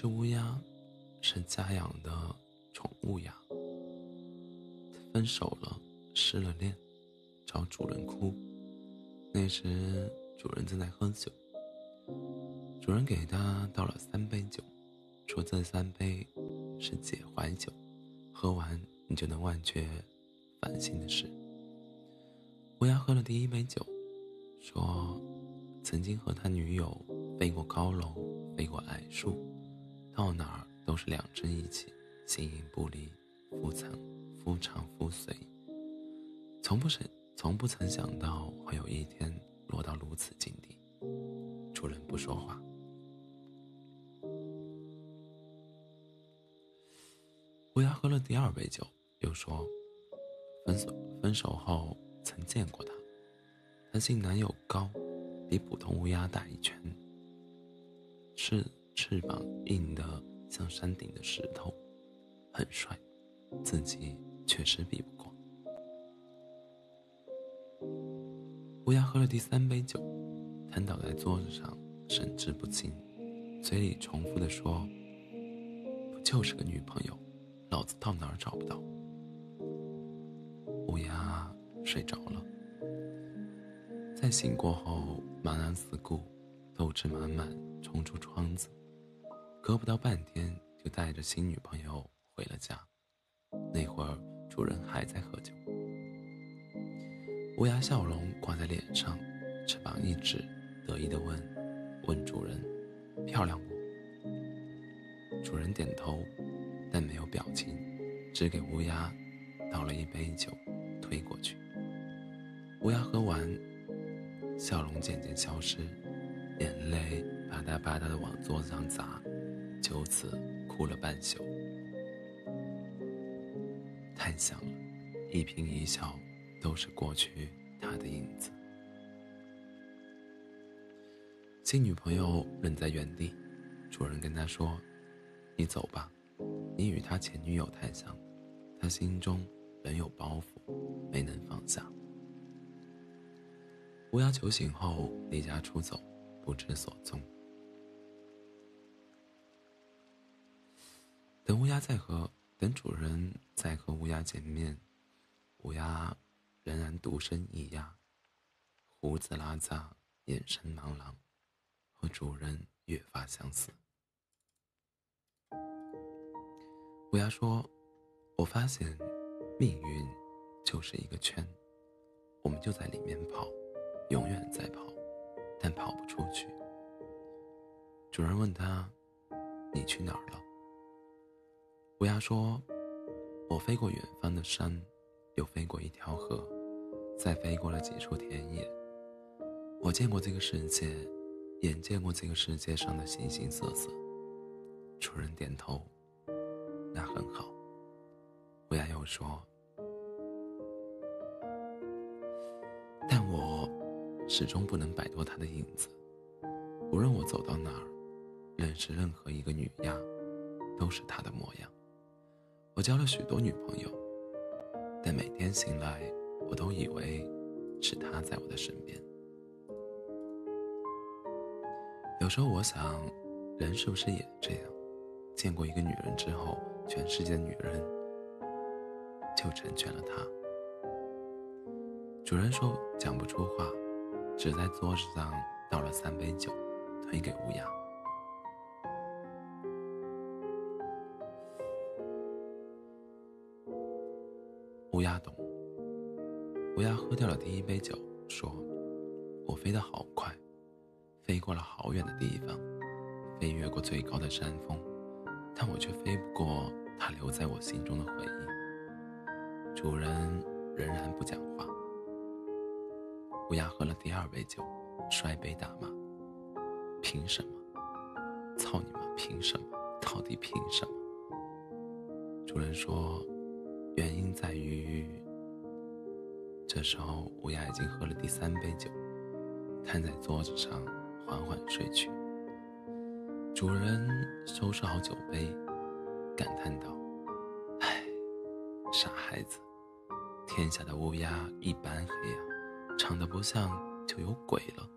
只乌鸦是家养的宠物鸭，分手了，失了恋，找主人哭。那时主人正在喝酒，主人给他倒了三杯酒，说这三杯是解怀酒，喝完你就能忘却烦心的事。乌鸦喝了第一杯酒，说曾经和他女友飞过高楼，飞过矮树，到哪儿都是两只一起，形影不离，夫曾夫长夫随，从不曾从不曾想到会有一天落到如此境地。主人不说话。乌鸦喝了第二杯酒，又说：“分手分手后曾见过他，他性男友高，比普通乌鸦大一圈，是翅膀硬得像山顶的石头，很帅，自己确实比不过。”乌鸦喝了第三杯酒，瘫倒在桌子上，神志不清，嘴里重复的说：“不就是个女朋友？”老子到哪儿找不到？乌鸦睡着了，在醒过后茫然四顾，斗志满满冲出窗子，隔不到半天就带着新女朋友回了家。那会儿主人还在喝酒，乌鸦笑容挂在脸上，翅膀一指，得意的问：“问主人，漂亮不？”主人点头。但没有表情，只给乌鸦倒了一杯酒，推过去。乌鸦喝完，笑容渐渐消失，眼泪吧嗒吧嗒的往桌子上砸，就此哭了半宿。太像了，一颦一笑都是过去他的影子。新女朋友愣在原地，主人跟他说：“你走吧。”你与他前女友太像，他心中仍有包袱，没能放下。乌鸦酒醒后离家出走，不知所踪。等乌鸦再和等主人再和乌鸦见面，乌鸦仍然独身一鸦，胡子拉碴，眼神茫然，和主人越发相似。乌鸦说：“我发现，命运就是一个圈，我们就在里面跑，永远在跑，但跑不出去。”主人问他：“你去哪儿了？”乌鸦说：“我飞过远方的山，又飞过一条河，再飞过了几处田野。我见过这个世界，也见过这个世界上的形形色色。”主人点头。那很好，乌鸦又说：“但我始终不能摆脱他的影子。无论我走到哪儿，认识任何一个女鸭，都是他的模样。我交了许多女朋友，但每天醒来，我都以为是他在我的身边。有时候我想，人是不是也这样？见过一个女人之后。”全世界的女人就成全了他。主人说讲不出话，只在桌子上倒了三杯酒，推给乌鸦。乌鸦懂。乌鸦喝掉了第一杯酒，说：“我飞得好快，飞过了好远的地方，飞越过最高的山峰。”但我却飞不过他留在我心中的回忆。主人仍然不讲话。乌鸦喝了第二杯酒，摔杯大骂：“凭什么？操你妈！凭什么？到底凭什么？”主人说：“原因在于……”这时候，乌鸦已经喝了第三杯酒，瘫在桌子上缓缓睡去。主人收拾好酒杯，感叹道：“唉，傻孩子，天下的乌鸦一般黑啊，长得不像就有鬼了。”